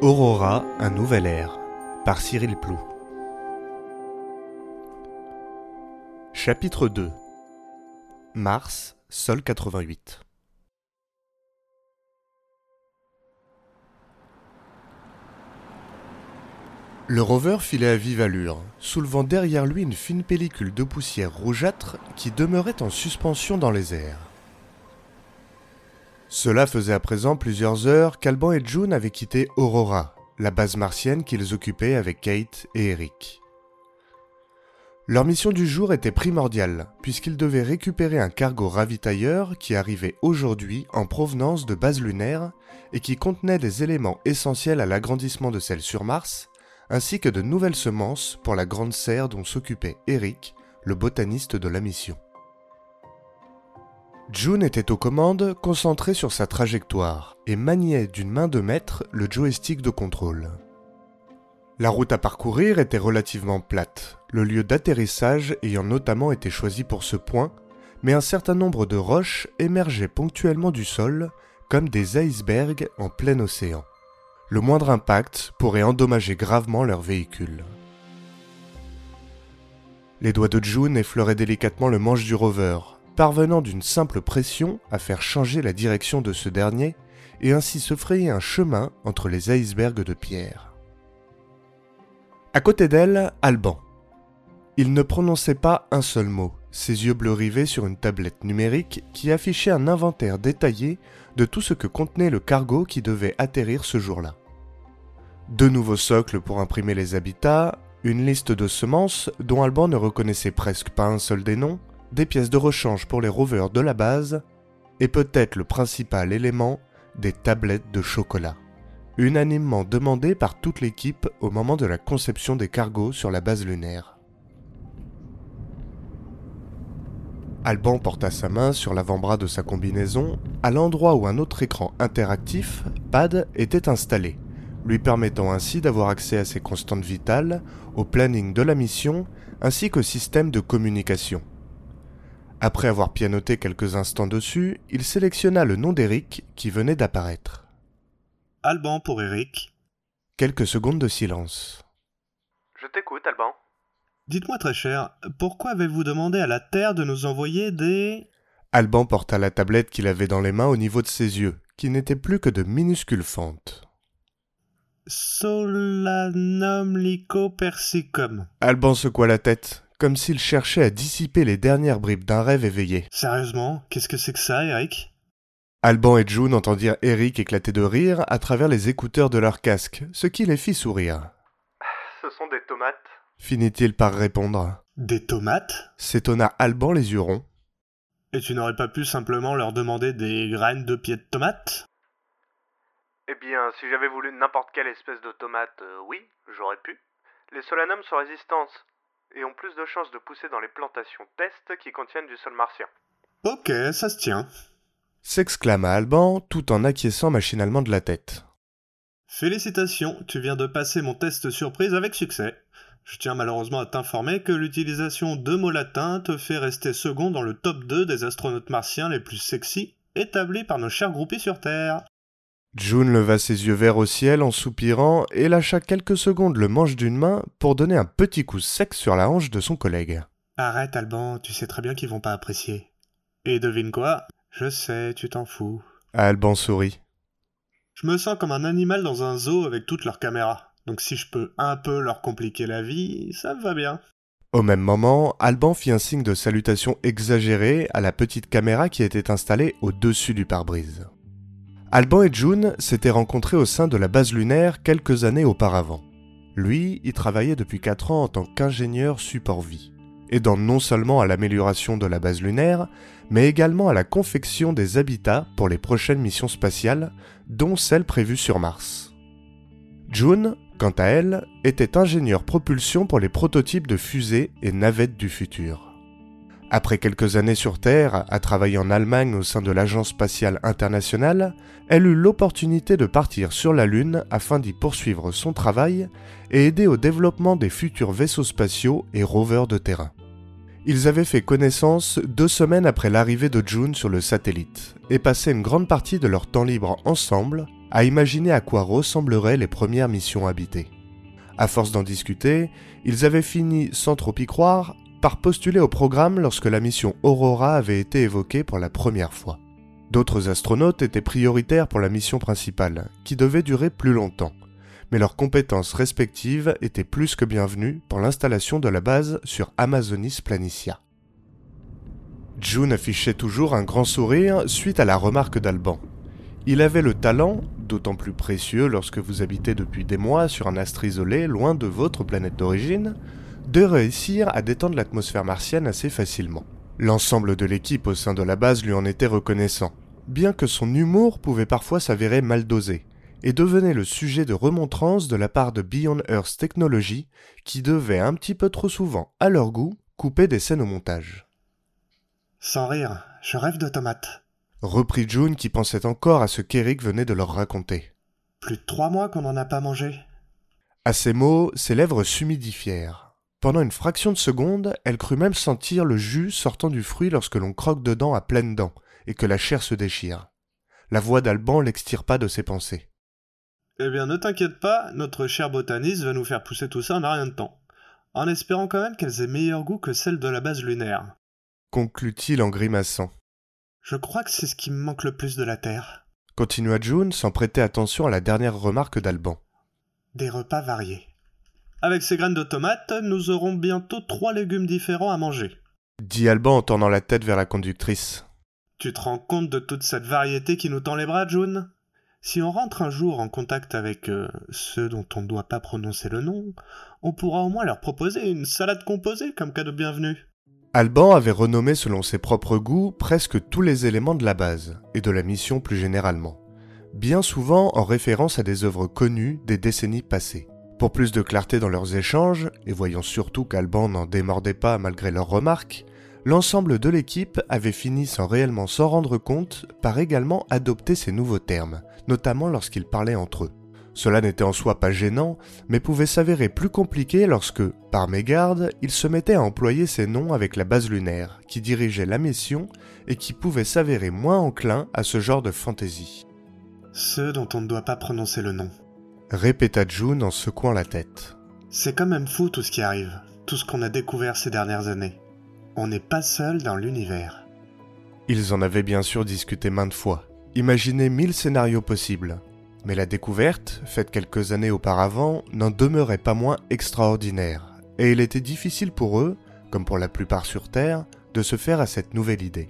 Aurora, un nouvel air, par Cyril Plou. Chapitre 2 Mars, Sol 88 Le rover filait à vive allure, soulevant derrière lui une fine pellicule de poussière rougeâtre qui demeurait en suspension dans les airs. Cela faisait à présent plusieurs heures qu'Alban et June avaient quitté Aurora, la base martienne qu'ils occupaient avec Kate et Eric. Leur mission du jour était primordiale, puisqu'ils devaient récupérer un cargo ravitailleur qui arrivait aujourd'hui en provenance de base lunaire et qui contenait des éléments essentiels à l'agrandissement de celle sur Mars, ainsi que de nouvelles semences pour la grande serre dont s'occupait Eric, le botaniste de la mission. June était aux commandes, concentré sur sa trajectoire, et maniait d'une main de maître le joystick de contrôle. La route à parcourir était relativement plate, le lieu d'atterrissage ayant notamment été choisi pour ce point, mais un certain nombre de roches émergeaient ponctuellement du sol, comme des icebergs en plein océan. Le moindre impact pourrait endommager gravement leur véhicule. Les doigts de June effleuraient délicatement le manche du rover, parvenant d'une simple pression à faire changer la direction de ce dernier et ainsi se frayer un chemin entre les icebergs de pierre. À côté d'elle, Alban. Il ne prononçait pas un seul mot, ses yeux bleus rivés sur une tablette numérique qui affichait un inventaire détaillé de tout ce que contenait le cargo qui devait atterrir ce jour-là deux nouveaux socles pour imprimer les habitats, une liste de semences dont Alban ne reconnaissait presque pas un seul des noms, des pièces de rechange pour les rovers de la base, et peut-être le principal élément, des tablettes de chocolat, unanimement demandées par toute l'équipe au moment de la conception des cargos sur la base lunaire. Alban porta sa main sur l'avant-bras de sa combinaison, à l'endroit où un autre écran interactif, PAD, était installé lui permettant ainsi d'avoir accès à ses constantes vitales, au planning de la mission, ainsi qu'au système de communication. Après avoir pianoté quelques instants dessus, il sélectionna le nom d'Eric qui venait d'apparaître. Alban pour Eric. Quelques secondes de silence. Je t'écoute, Alban. Dites-moi très cher, pourquoi avez-vous demandé à la Terre de nous envoyer des... Alban porta la tablette qu'il avait dans les mains au niveau de ses yeux, qui n'étaient plus que de minuscules fentes. Solanum lycopersicum. Alban secoua la tête, comme s'il cherchait à dissiper les dernières bribes d'un rêve éveillé. Sérieusement, qu'est-ce que c'est que ça, Eric? Alban et June entendirent Eric éclater de rire à travers les écouteurs de leur casque, ce qui les fit sourire. Ce sont des tomates. Finit-il par répondre. Des tomates? S'étonna Alban les yeux ronds. Et tu n'aurais pas pu simplement leur demander des graines de pieds de tomates eh bien, si j'avais voulu n'importe quelle espèce de tomate, euh, oui, j'aurais pu. Les solanums sont résistantes et ont plus de chances de pousser dans les plantations test qui contiennent du sol martien. Ok, ça se tient. S'exclama Alban tout en acquiesçant machinalement de la tête. Félicitations, tu viens de passer mon test surprise avec succès. Je tiens malheureusement à t'informer que l'utilisation de mots latins te fait rester second dans le top 2 des astronautes martiens les plus sexy établis par nos chers groupies sur Terre. June leva ses yeux verts au ciel en soupirant et lâcha quelques secondes le manche d'une main pour donner un petit coup sec sur la hanche de son collègue. Arrête, Alban, tu sais très bien qu'ils vont pas apprécier. Et devine quoi? Je sais, tu t'en fous. Alban sourit. Je me sens comme un animal dans un zoo avec toutes leurs caméras. Donc si je peux un peu leur compliquer la vie, ça me va bien. Au même moment, Alban fit un signe de salutation exagéré à la petite caméra qui était installée au-dessus du pare-brise. Alban et June s'étaient rencontrés au sein de la base lunaire quelques années auparavant. Lui y travaillait depuis 4 ans en tant qu'ingénieur support vie, aidant non seulement à l'amélioration de la base lunaire, mais également à la confection des habitats pour les prochaines missions spatiales, dont celle prévue sur Mars. June, quant à elle, était ingénieur propulsion pour les prototypes de fusées et navettes du futur. Après quelques années sur Terre, à travailler en Allemagne au sein de l'Agence spatiale internationale, elle eut l'opportunité de partir sur la Lune afin d'y poursuivre son travail et aider au développement des futurs vaisseaux spatiaux et rovers de terrain. Ils avaient fait connaissance deux semaines après l'arrivée de June sur le satellite et passé une grande partie de leur temps libre ensemble à imaginer à quoi ressembleraient les premières missions habitées. À force d'en discuter, ils avaient fini, sans trop y croire, par postuler au programme lorsque la mission Aurora avait été évoquée pour la première fois. D'autres astronautes étaient prioritaires pour la mission principale, qui devait durer plus longtemps, mais leurs compétences respectives étaient plus que bienvenues pour l'installation de la base sur Amazonis Planitia. June affichait toujours un grand sourire suite à la remarque d'Alban. Il avait le talent, d'autant plus précieux lorsque vous habitez depuis des mois sur un astre isolé loin de votre planète d'origine, de réussir à détendre l'atmosphère martienne assez facilement. L'ensemble de l'équipe au sein de la base lui en était reconnaissant, bien que son humour pouvait parfois s'avérer mal dosé, et devenait le sujet de remontrances de la part de Beyond Earth Technology, qui devait un petit peu trop souvent, à leur goût, couper des scènes au montage. Sans rire, je rêve de tomates. Reprit June qui pensait encore à ce qu'Eric venait de leur raconter. Plus de trois mois qu'on n'en a pas mangé. À ces mots, ses lèvres s'humidifièrent. Pendant une fraction de seconde, elle crut même sentir le jus sortant du fruit lorsque l'on croque dedans à pleines dents et que la chair se déchire. La voix d'Alban l'extirpa de ses pensées. Eh bien, ne t'inquiète pas, notre cher botaniste va nous faire pousser tout ça en un rien de temps. En espérant quand même qu'elles aient meilleur goût que celles de la base lunaire. Conclut-il en grimaçant. Je crois que c'est ce qui me manque le plus de la Terre. Continua June sans prêter attention à la dernière remarque d'Alban. Des repas variés. Avec ces graines de tomates, nous aurons bientôt trois légumes différents à manger. Dit Alban en tournant la tête vers la conductrice. Tu te rends compte de toute cette variété qui nous tend les bras, June? Si on rentre un jour en contact avec euh, ceux dont on ne doit pas prononcer le nom, on pourra au moins leur proposer une salade composée comme cadeau bienvenu. Alban avait renommé selon ses propres goûts presque tous les éléments de la base, et de la mission plus généralement, bien souvent en référence à des œuvres connues des décennies passées. Pour plus de clarté dans leurs échanges, et voyant surtout qu'Alban n'en démordait pas malgré leurs remarques, l'ensemble de l'équipe avait fini sans réellement s'en rendre compte par également adopter ces nouveaux termes, notamment lorsqu'ils parlaient entre eux. Cela n'était en soi pas gênant, mais pouvait s'avérer plus compliqué lorsque, par mégarde, ils se mettaient à employer ces noms avec la base lunaire, qui dirigeait la mission et qui pouvait s'avérer moins enclin à ce genre de fantaisie. Ceux dont on ne doit pas prononcer le nom. Répéta June en secouant la tête. C'est quand même fou tout ce qui arrive, tout ce qu'on a découvert ces dernières années. On n'est pas seul dans l'univers. Ils en avaient bien sûr discuté maintes fois, imaginé mille scénarios possibles, mais la découverte, faite quelques années auparavant, n'en demeurait pas moins extraordinaire, et il était difficile pour eux, comme pour la plupart sur Terre, de se faire à cette nouvelle idée.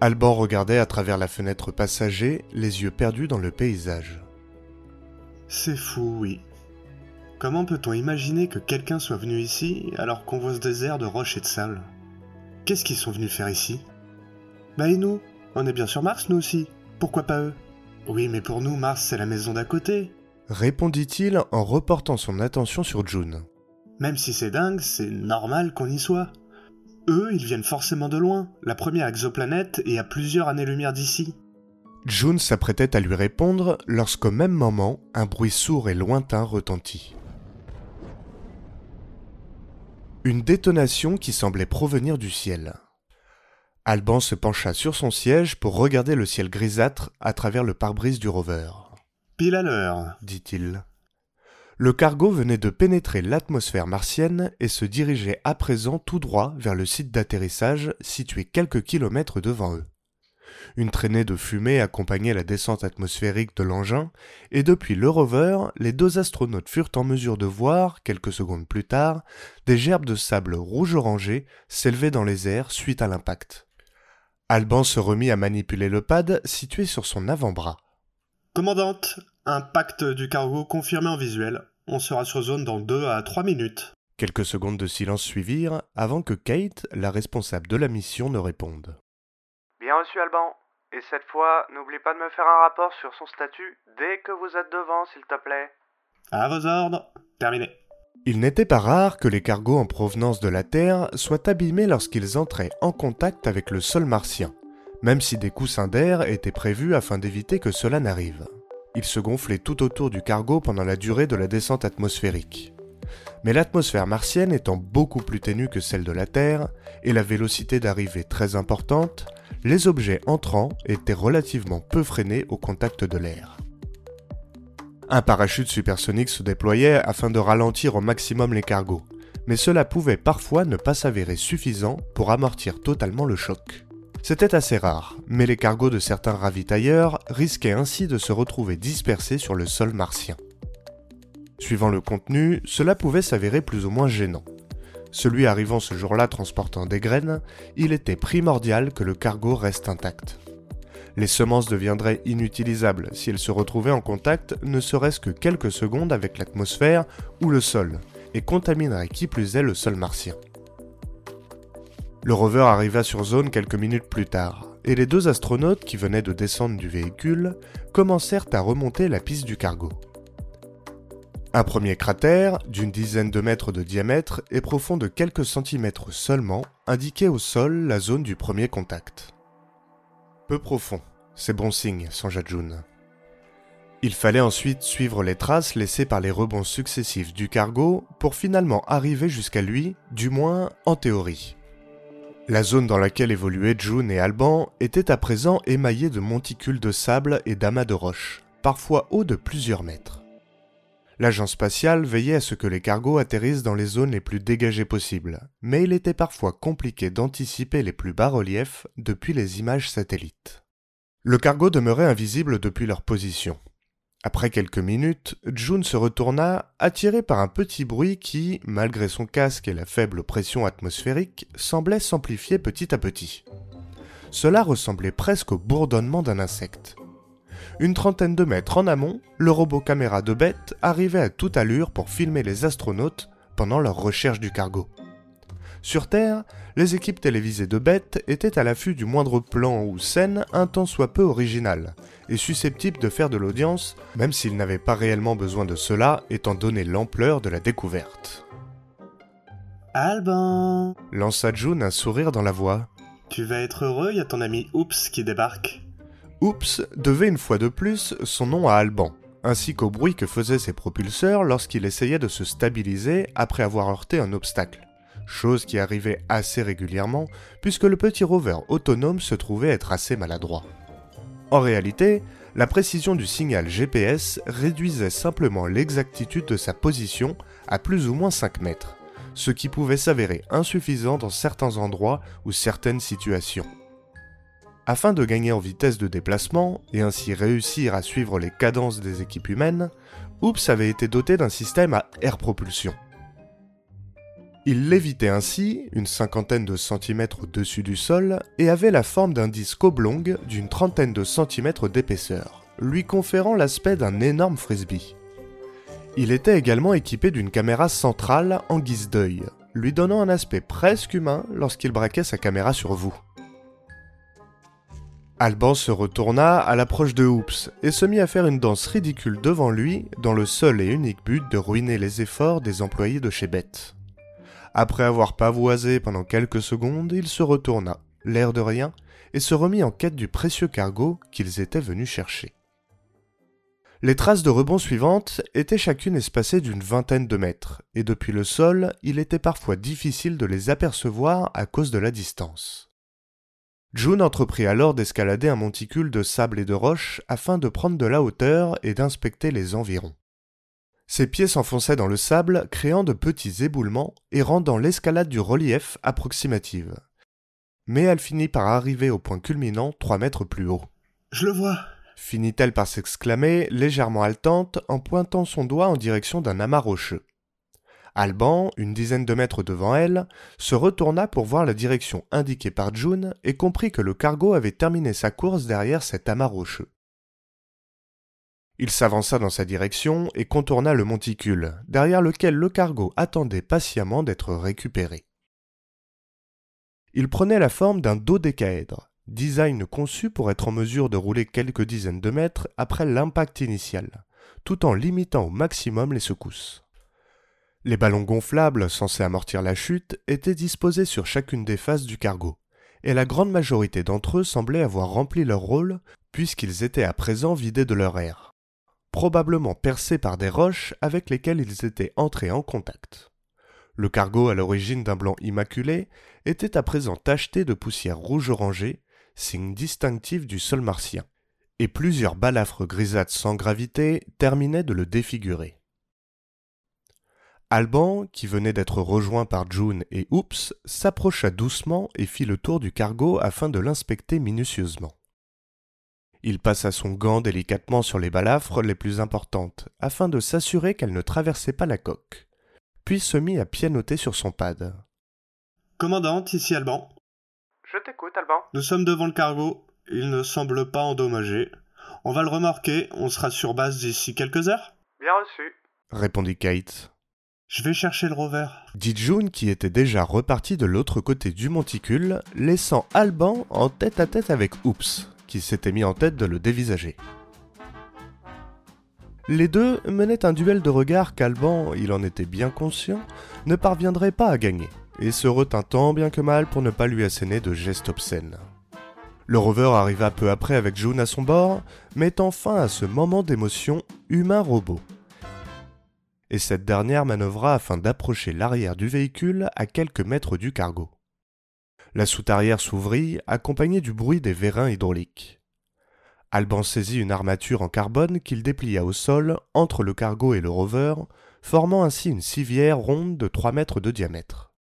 Alban regardait à travers la fenêtre passager, les yeux perdus dans le paysage. C'est fou, oui. Comment peut-on imaginer que quelqu'un soit venu ici alors qu'on voit ce désert de roches et de sable? Qu'est-ce qu'ils sont venus faire ici? Bah et nous? On est bien sur Mars nous aussi. Pourquoi pas eux? Oui mais pour nous Mars c'est la maison d'à côté. Répondit-il en reportant son attention sur June. Même si c'est dingue, c'est normal qu'on y soit. Eux, ils viennent forcément de loin, la première exoplanète et à plusieurs années-lumière d'ici. June s'apprêtait à lui répondre lorsqu'au même moment, un bruit sourd et lointain retentit. Une détonation qui semblait provenir du ciel. Alban se pencha sur son siège pour regarder le ciel grisâtre à travers le pare-brise du rover. Pile à l'heure, dit-il. Le cargo venait de pénétrer l'atmosphère martienne et se dirigeait à présent tout droit vers le site d'atterrissage situé quelques kilomètres devant eux. Une traînée de fumée accompagnait la descente atmosphérique de l'engin, et depuis le rover, les deux astronautes furent en mesure de voir, quelques secondes plus tard, des gerbes de sable rouge-orangé s'élever dans les airs suite à l'impact. Alban se remit à manipuler le pad situé sur son avant-bras. Commandante, impact du cargo confirmé en visuel. On sera sur zone dans deux à trois minutes. Quelques secondes de silence suivirent avant que Kate, la responsable de la mission, ne réponde. Reçu, Alban. Et cette fois, n'oublie pas de me faire un rapport sur son statut dès que vous êtes devant, s'il te plaît. À vos ordres. Terminé. Il n'était pas rare que les cargos en provenance de la Terre soient abîmés lorsqu'ils entraient en contact avec le sol martien, même si des coussins d'air étaient prévus afin d'éviter que cela n'arrive. Ils se gonflaient tout autour du cargo pendant la durée de la descente atmosphérique. Mais l'atmosphère martienne étant beaucoup plus ténue que celle de la Terre, et la vélocité d'arrivée très importante, les objets entrants étaient relativement peu freinés au contact de l'air. Un parachute supersonique se déployait afin de ralentir au maximum les cargos, mais cela pouvait parfois ne pas s'avérer suffisant pour amortir totalement le choc. C'était assez rare, mais les cargos de certains ravitailleurs risquaient ainsi de se retrouver dispersés sur le sol martien. Suivant le contenu, cela pouvait s'avérer plus ou moins gênant. Celui arrivant ce jour-là transportant des graines, il était primordial que le cargo reste intact. Les semences deviendraient inutilisables si elles se retrouvaient en contact ne serait-ce que quelques secondes avec l'atmosphère ou le sol, et contamineraient qui plus est le sol martien. Le rover arriva sur zone quelques minutes plus tard, et les deux astronautes qui venaient de descendre du véhicule commencèrent à remonter la piste du cargo. Un premier cratère, d'une dizaine de mètres de diamètre et profond de quelques centimètres seulement, indiquait au sol la zone du premier contact. Peu profond, c'est bon signe, songea June. Il fallait ensuite suivre les traces laissées par les rebonds successifs du cargo pour finalement arriver jusqu'à lui, du moins en théorie. La zone dans laquelle évoluaient June et Alban était à présent émaillée de monticules de sable et d'amas de roches, parfois hauts de plusieurs mètres. L'agence spatiale veillait à ce que les cargos atterrissent dans les zones les plus dégagées possibles, mais il était parfois compliqué d'anticiper les plus bas reliefs depuis les images satellites. Le cargo demeurait invisible depuis leur position. Après quelques minutes, June se retourna, attiré par un petit bruit qui, malgré son casque et la faible pression atmosphérique, semblait s'amplifier petit à petit. Cela ressemblait presque au bourdonnement d'un insecte. Une trentaine de mètres en amont, le robot caméra de Beth arrivait à toute allure pour filmer les astronautes pendant leur recherche du cargo. Sur Terre, les équipes télévisées de Beth étaient à l'affût du moindre plan ou scène un tant soit peu original, et susceptible de faire de l'audience, même s'ils n'avaient pas réellement besoin de cela étant donné l'ampleur de la découverte. Alban Lança June un sourire dans la voix. Tu vas être heureux, il y a ton ami Oops qui débarque. Oops devait une fois de plus son nom à Alban, ainsi qu'au bruit que faisaient ses propulseurs lorsqu'il essayait de se stabiliser après avoir heurté un obstacle, chose qui arrivait assez régulièrement puisque le petit rover autonome se trouvait être assez maladroit. En réalité, la précision du signal GPS réduisait simplement l'exactitude de sa position à plus ou moins 5 mètres, ce qui pouvait s'avérer insuffisant dans certains endroits ou certaines situations. Afin de gagner en vitesse de déplacement et ainsi réussir à suivre les cadences des équipes humaines, Oops avait été doté d'un système à air propulsion. Il lévitait ainsi une cinquantaine de centimètres au-dessus du sol et avait la forme d'un disque oblong d'une trentaine de centimètres d'épaisseur, lui conférant l'aspect d'un énorme frisbee. Il était également équipé d'une caméra centrale en guise d'œil, lui donnant un aspect presque humain lorsqu'il braquait sa caméra sur vous. Alban se retourna à l'approche de Hoops et se mit à faire une danse ridicule devant lui dans le seul et unique but de ruiner les efforts des employés de chez Beth. Après avoir pavoisé pendant quelques secondes, il se retourna, l'air de rien, et se remit en quête du précieux cargo qu'ils étaient venus chercher. Les traces de rebond suivantes étaient chacune espacées d'une vingtaine de mètres, et depuis le sol, il était parfois difficile de les apercevoir à cause de la distance. June entreprit alors d'escalader un monticule de sable et de roches afin de prendre de la hauteur et d'inspecter les environs. Ses pieds s'enfonçaient dans le sable, créant de petits éboulements et rendant l'escalade du relief approximative. Mais elle finit par arriver au point culminant trois mètres plus haut. Je le vois finit-elle par s'exclamer, légèrement haletante, en pointant son doigt en direction d'un amas rocheux. Alban, une dizaine de mètres devant elle, se retourna pour voir la direction indiquée par June et comprit que le cargo avait terminé sa course derrière cet amas rocheux. Il s'avança dans sa direction et contourna le monticule, derrière lequel le cargo attendait patiemment d'être récupéré. Il prenait la forme d'un dodécaèdre, design conçu pour être en mesure de rouler quelques dizaines de mètres après l'impact initial, tout en limitant au maximum les secousses. Les ballons gonflables, censés amortir la chute, étaient disposés sur chacune des faces du cargo, et la grande majorité d'entre eux semblaient avoir rempli leur rôle, puisqu'ils étaient à présent vidés de leur air. probablement percés par des roches avec lesquelles ils étaient entrés en contact. Le cargo, à l'origine d'un blanc immaculé, était à présent tacheté de poussière rouge orangée, signe distinctif du sol martien, et plusieurs balafres grisâtres sans gravité terminaient de le défigurer. Alban, qui venait d'être rejoint par June et Oops, s'approcha doucement et fit le tour du cargo afin de l'inspecter minutieusement. Il passa son gant délicatement sur les balafres les plus importantes, afin de s'assurer qu'elles ne traversaient pas la coque, puis se mit à pianoter sur son pad. Commandante, ici Alban. Je t'écoute, Alban. Nous sommes devant le cargo. Il ne semble pas endommagé. On va le remorquer. On sera sur base d'ici quelques heures. Bien reçu. Répondit Kate. Je vais chercher le rover. Dit June qui était déjà reparti de l'autre côté du monticule, laissant Alban en tête à tête avec Oops, qui s'était mis en tête de le dévisager. Les deux menaient un duel de regards qu'Alban, il en était bien conscient, ne parviendrait pas à gagner, et se retint tant bien que mal pour ne pas lui asséner de gestes obscènes. Le rover arriva peu après avec June à son bord, mettant fin à ce moment d'émotion humain-robot. Et cette dernière manœuvra afin d'approcher l'arrière du véhicule à quelques mètres du cargo. La soute arrière s'ouvrit, accompagnée du bruit des vérins hydrauliques. Alban saisit une armature en carbone qu'il déplia au sol entre le cargo et le rover, formant ainsi une civière ronde de 3 mètres de diamètre.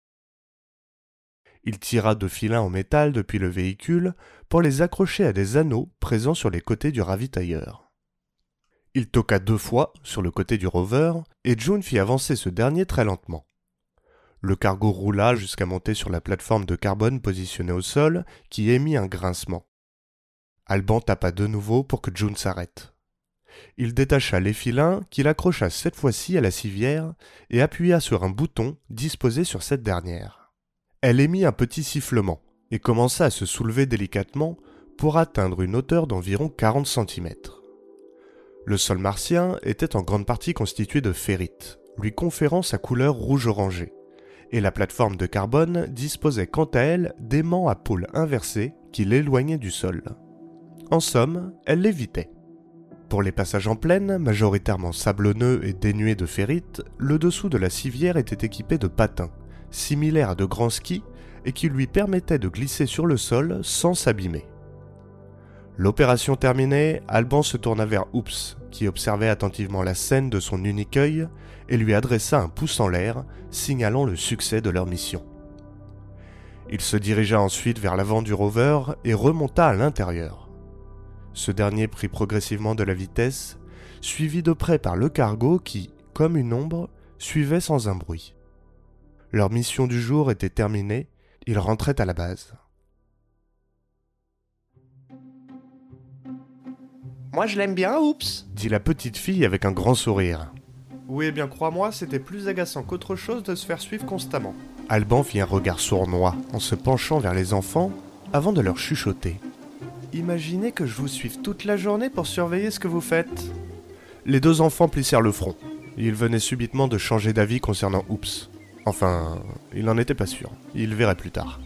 Il tira deux filins en métal depuis le véhicule pour les accrocher à des anneaux présents sur les côtés du ravitailleur. Il toqua deux fois sur le côté du rover et June fit avancer ce dernier très lentement. Le cargo roula jusqu'à monter sur la plateforme de carbone positionnée au sol qui émit un grincement. Alban tapa de nouveau pour que June s'arrête. Il détacha les filins qu'il accrocha cette fois-ci à la civière et appuya sur un bouton disposé sur cette dernière. Elle émit un petit sifflement et commença à se soulever délicatement pour atteindre une hauteur d'environ 40 cm. Le sol martien était en grande partie constitué de ferrite, lui conférant sa couleur rouge-orangée, et la plateforme de carbone disposait quant à elle d'aimants à pôle inversés qui l'éloignaient du sol. En somme, elle l'évitait. Pour les passages en plaine, majoritairement sablonneux et dénués de ferrite, le dessous de la civière était équipé de patins, similaires à de grands skis, et qui lui permettaient de glisser sur le sol sans s'abîmer. L'opération terminée, Alban se tourna vers Oops, qui observait attentivement la scène de son unique œil, et lui adressa un pouce en l'air, signalant le succès de leur mission. Il se dirigea ensuite vers l'avant du rover et remonta à l'intérieur. Ce dernier prit progressivement de la vitesse, suivi de près par le cargo qui, comme une ombre, suivait sans un bruit. Leur mission du jour était terminée, ils rentraient à la base. Moi je l'aime bien, oups dit la petite fille avec un grand sourire. Oui, eh bien crois-moi, c'était plus agaçant qu'autre chose de se faire suivre constamment. Alban fit un regard sournois en se penchant vers les enfants avant de leur chuchoter. Imaginez que je vous suive toute la journée pour surveiller ce que vous faites. Les deux enfants plissèrent le front. Ils venaient subitement de changer d'avis concernant Oops. Enfin, il n'en était pas sûr. Il verrait plus tard.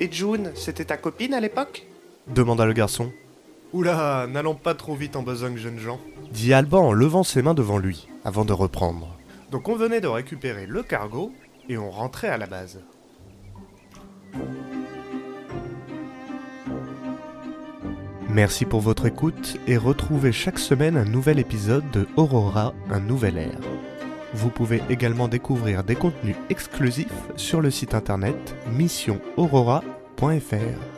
Et June, c'était ta copine à l'époque? demanda le garçon. Oula, n'allons pas trop vite en besogne, jeunes gens. Dit Alban en levant ses mains devant lui, avant de reprendre. Donc on venait de récupérer le cargo et on rentrait à la base. Merci pour votre écoute et retrouvez chaque semaine un nouvel épisode de Aurora, un nouvel air. Vous pouvez également découvrir des contenus exclusifs sur le site internet missionaurora.fr.